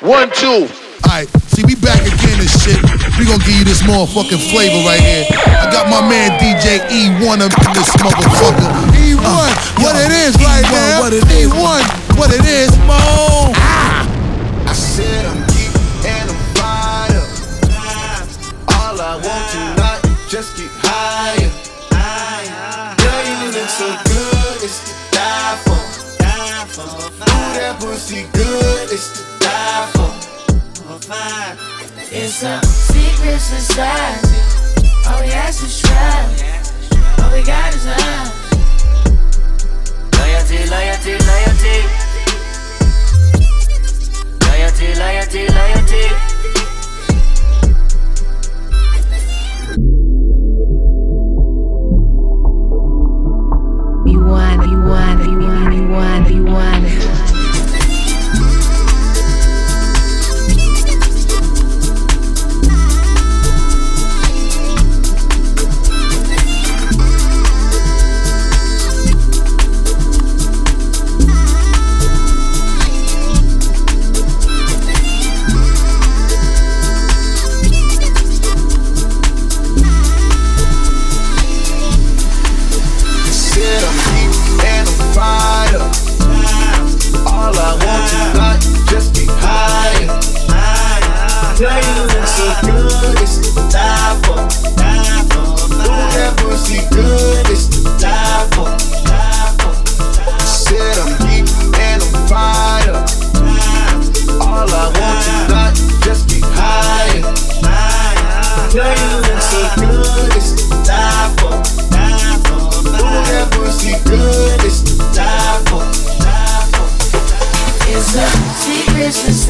One, two. Alright, see, we back again and shit. We gonna give you this motherfucking flavor right here. I got my man DJ E1 up in this motherfucker. E1, uh, what yo, it is E1, right now. What it is. E1, what it is. Boom. Ah. I said I'm deep and I'm fired up. All I want tonight, is just get higher. Girl, you look so good, it's to die for. Ooh, that pussy good, it's to for. It's a secret society. All we ask is. All we got is love. Loyalty, loyalty, loyalty. Loyalty, loyalty, loyalty.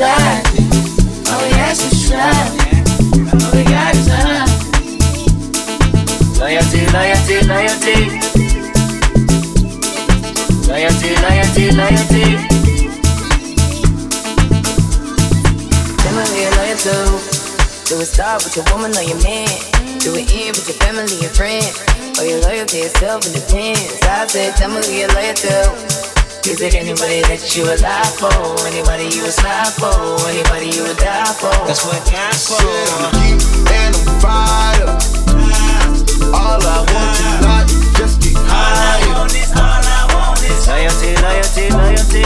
exactly. All we ask is traffic. We got is love. Loyalty, loyalty, loyalty. Loyalty, loyalty, loyalty. Then when we are loyal to, do we start with your woman or your man? Do it end with your family and friends? Or your loyalty yourself and depends. I said, tell me who you're loyal to you would lie for, anybody you would slide for, anybody you would die for. That's what I for. Shit, I'm deep and I'm fired up. All I want tonight, just get high. All I want is, all I want is loyalty, loyalty, loyalty.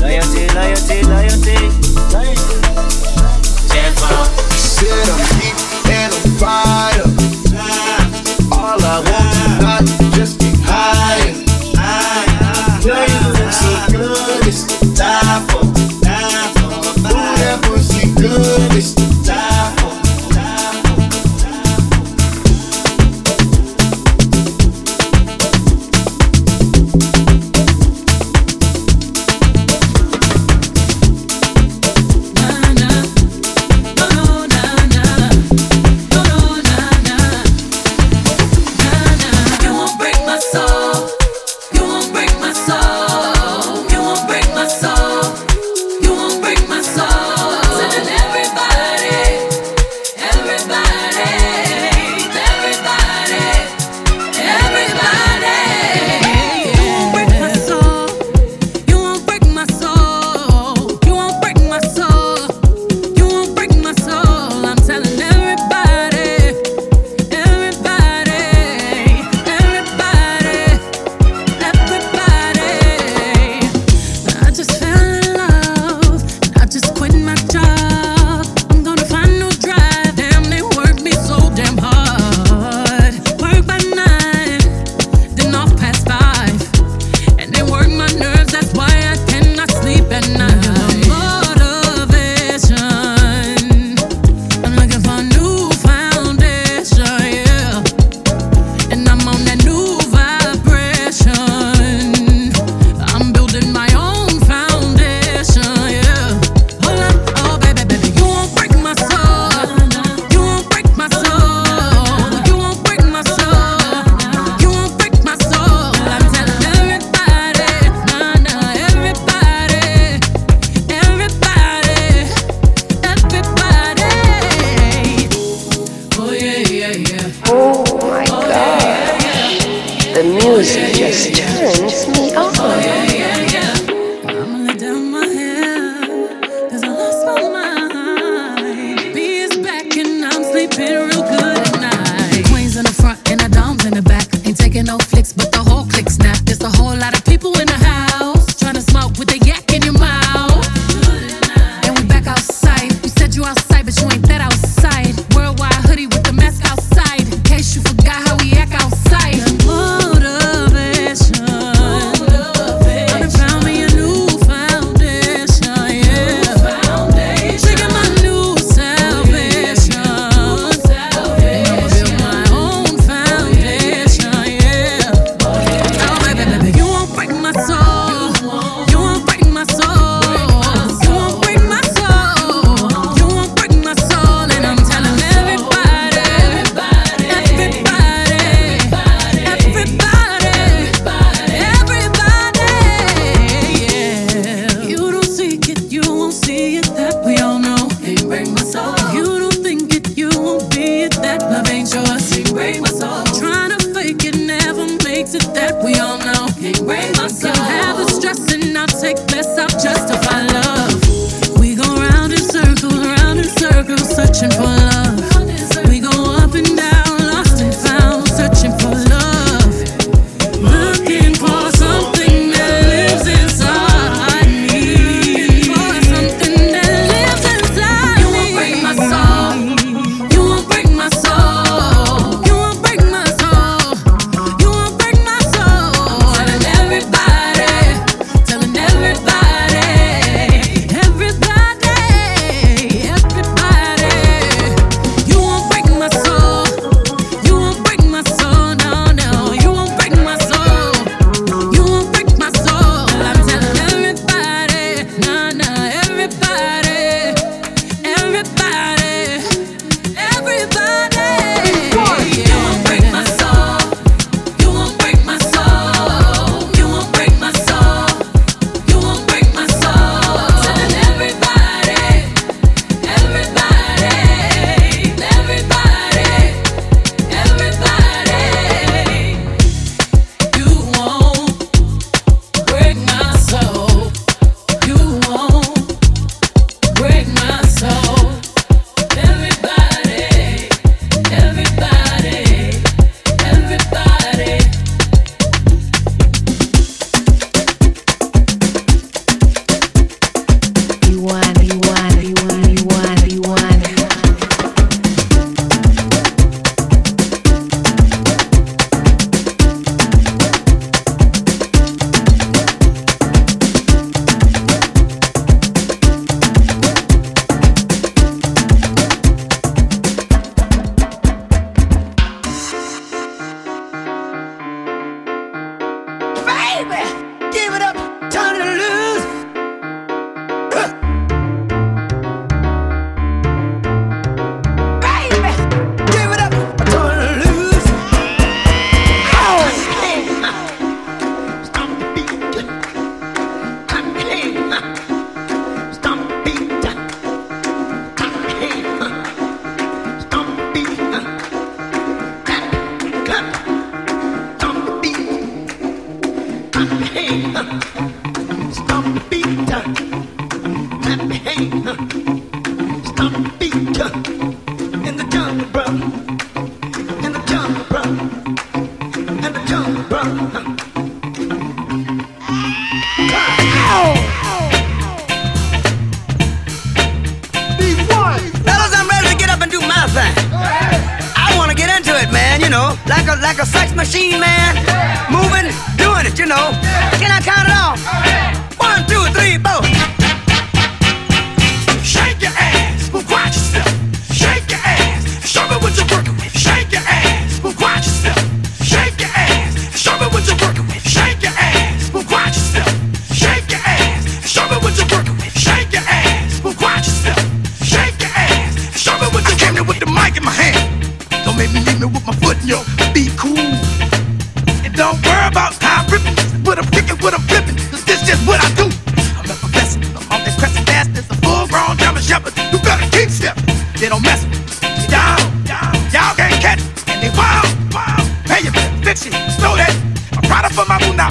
Loyalty, loyalty, loyalty. Tenfold. Said I'm deep and I'm fired up. I tonight, just get higher.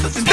other than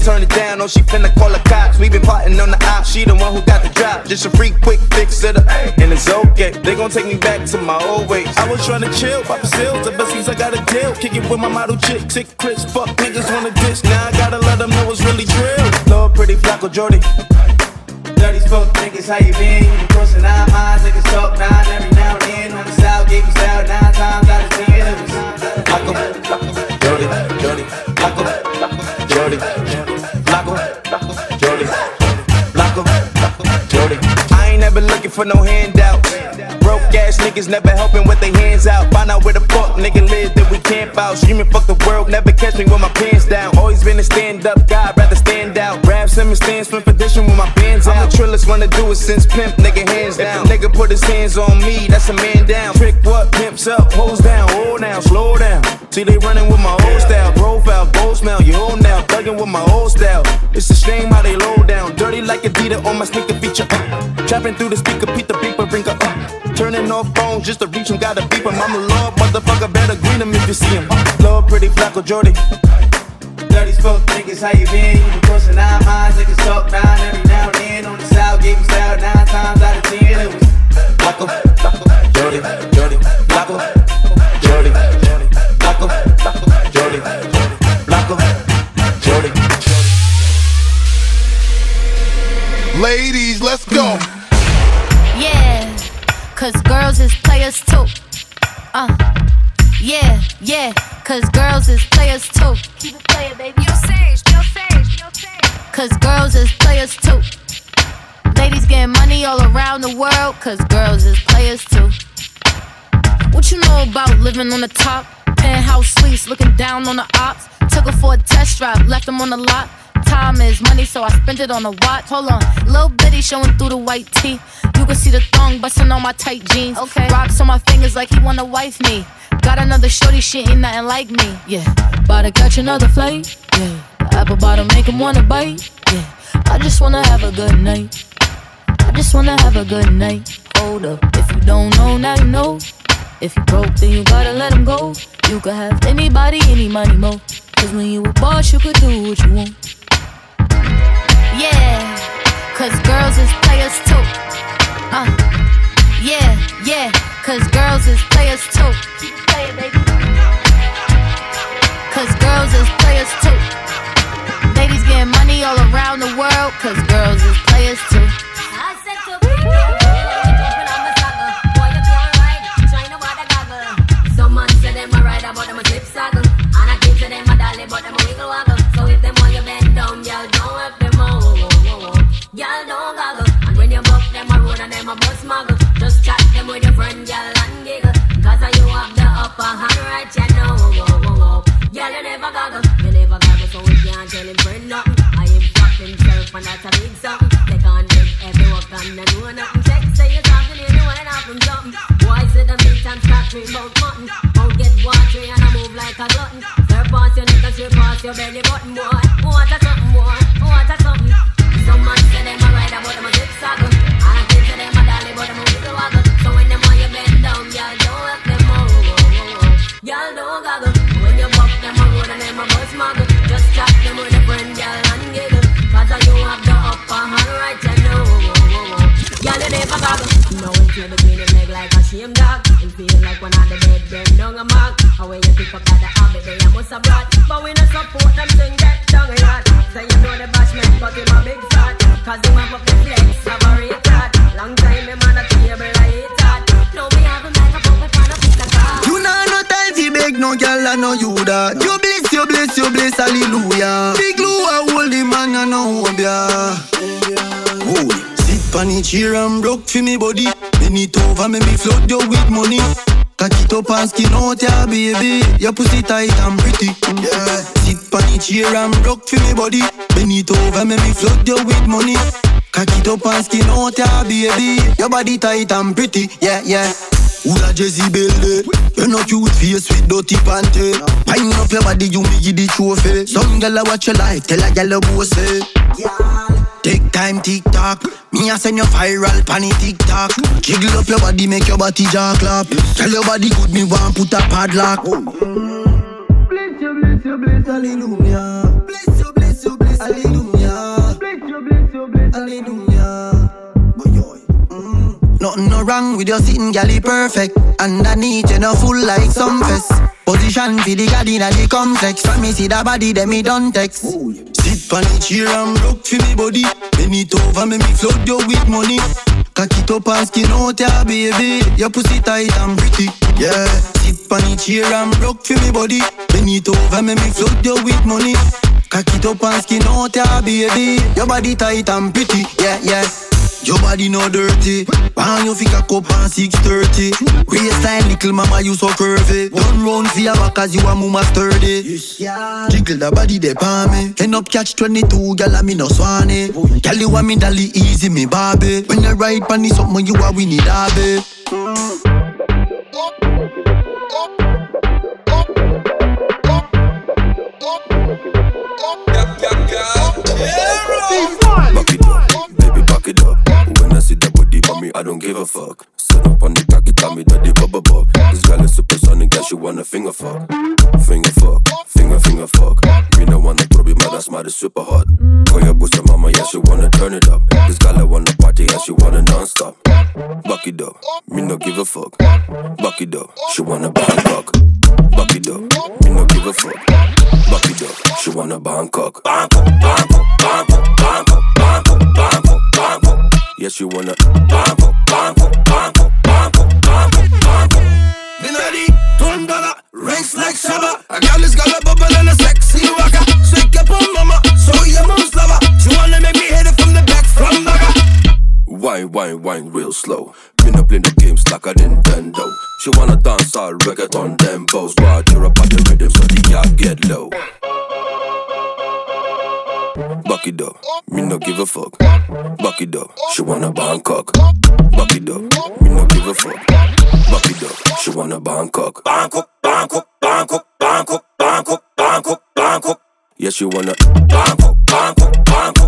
turn it down, no, she finna call the cops. We been plotting on the op, she the one who got the drop. Just a free quick fix it up, and it's okay. They gon' take me back to my old ways. I was trying to chill, pop sales, the best I got a deal. Kick it with my model chick, sick Chris, fuck niggas wanna diss. Now I gotta let them know it's really drill. Lord, pretty Flacko Jordy. Dirty fuck niggas, how you been? You crossing our minds, niggas talk nine every now and then. On the south, gave you style nine times out of ten. It was Flacko, Jordy, looking for no handouts. Broke ass niggas never helping with their hands out. Find out where the fuck nigga live that we camp out. Screaming fuck the world, never catch me with my pants down. Always been a stand up guy, rather stand out. Rap Simmons stands for tradition with my bands out. I'm the trillest wanna do it since pimp, nigga hands down. If nigga put his hands on me, that's a man down. Trick what? Pimps up, hoes down, hold down, slow down. See they running with my old style, profile, gold smell, you old now, thugging with my old style. It's a shame how they low down, dirty like Adidas on my sneaker feature. Uh. Trapping through the speaker, Pete the beeper, bring her up. Turning off phones just to reach him, gotta beep him. I'm a lord, motherfucker, better greet him if you see him. Lord, pretty Flacko Jordy. Dirty spoke niggas, how you been? You been crossing nine minds, niggas talk nine every now and then. On the south, gave style nine times out of ten. It was Flacko, Jordy, Jordy, Jordy. ladies, let's go. Yeah, cause girls is players too. Uh, yeah, yeah, cause girls is players too. Keep it playing, baby. Yo sage, yo sage, yo sage. Cause girls is players too. Ladies getting money all around the world, cause girls is players too. What you know about living on the top? Penthouse suites, looking down on the ops. Took her for a test drive, left them on the lot. Time is money, so I spent it on a watch. Hold on, little bitty showing through the white tee. You can see the thong busting on my tight jeans. Okay, rocks on my fingers like he wanna wife me. Got another shorty, she ain't nothing like me. Yeah, about to catch another flight. Yeah, apple bottom make him wanna bite. Yeah, I just wanna have a good night. I just wanna have a good night. Hold up, if you don't know, now you know. If you broke, then you gotta let him go. You could have anybody, any money, mo. Cause when you a boss, you could do what you want. Yeah, cause girls is players too. Uh, yeah, yeah, cause girls is players too. Cause girls is players too. Ladies getting money all around the world, cause girls is players too. Your belly button, boy. No girl, I know you that. You bless, you bless, you bless, hallelujah. Big Lou, I hold the man, I know him, yeah. Oh, sit on the chair and broke for me body. Bend it over, make me flood you with money. Cock it up and skin out, yeah, baby. Your pussy tight and pretty. Yeah. Sit on the chair and rock for me body. Bend it over, make me flood you with money. Cock it up and skin out, yeah, baby. Your body tight and pretty. Yeah, yeah. Who a Jezebel day? You no cute face with dirty panty. Pine up your body, you me give the trophy. Some gyal a watch your life, tell a gyal a go say. Take time, tick tock. Me a send you viral pan it TikTok. Jiggle up your body, make your body jaw clap. Tell your body good, me want put a padlock. Bless you, bless you, bless, hallelujah. Bless you, bless you, bless, hallelujah. Bless you, bless you, bless, hallelujah. Nothing no wrong with your sitting, galley perfect. Underneath, you know full like some fest. Position for the garden and the complex. From me see the body, then me done text. Sit on the chair and rock for me body. Bend it over, make me flood you with money. Cock it up and skin out, yeah, baby. Your pussy tight and pretty, yeah. Sit on the chair and rock for me body. Bend it over, make me flood you with money. Cock it up and skin out, yeah, baby. Your body tight and pretty, yeah, yeah. Your body no dirty. When you pick a cup on 630. Waistline little mama you so curvy. Don't run for your back cause you a mama sturdy. Jiggle the body they palm me. End up catch 22, gal I me no swanny. Gal you want me dolly easy me Barbie. When you ride pan is something you a winnie derby. Back give a fuck. Sit up on the cocky, call me daddy bubba buck. This girl is supersonic, girl, she wanna finger fuck. Finger fuck, finger, finger fuck. Me no wanna problem, man, that's my super hot. Call your pussy mama, yeah, she wanna turn it up. This girl, I wanna party, and she wanna non-stop. Back it up, me no give a fuck. Back it up, she wanna Bangkok. Back it up, me no give a fuck. Back it up, she wanna Bangkok. Bangkok, Bangkok, Bangkok, Bangkok, Bangkok, Bangkok, Bangkok. Yes, she wanna Bangkok, Bangkok, Bangkok, Bangkok. Me ready, turn dollar, rank like Shabba. A girl is got a bubble and a sexy waka. Shake up on mama, show your mom's. She wanna make me hit it from the back, from back. Wine, wine, wine, real slow. Been up in the games like a Nintendo. She wanna dance all reggaeton her up at the rhythm so the yard get low. Buck it up, me no give a fuck. Buck it up, she wanna Bangkok. Buck it up, me no give a fuck. Buck it up, she wanna Bangkok. Bangkok, Bangkok, Bangkok, Bangkok, Bangkok, Bangkok, Bangkok. Yeah, she wanna Bangkok, Bangkok, Bangkok.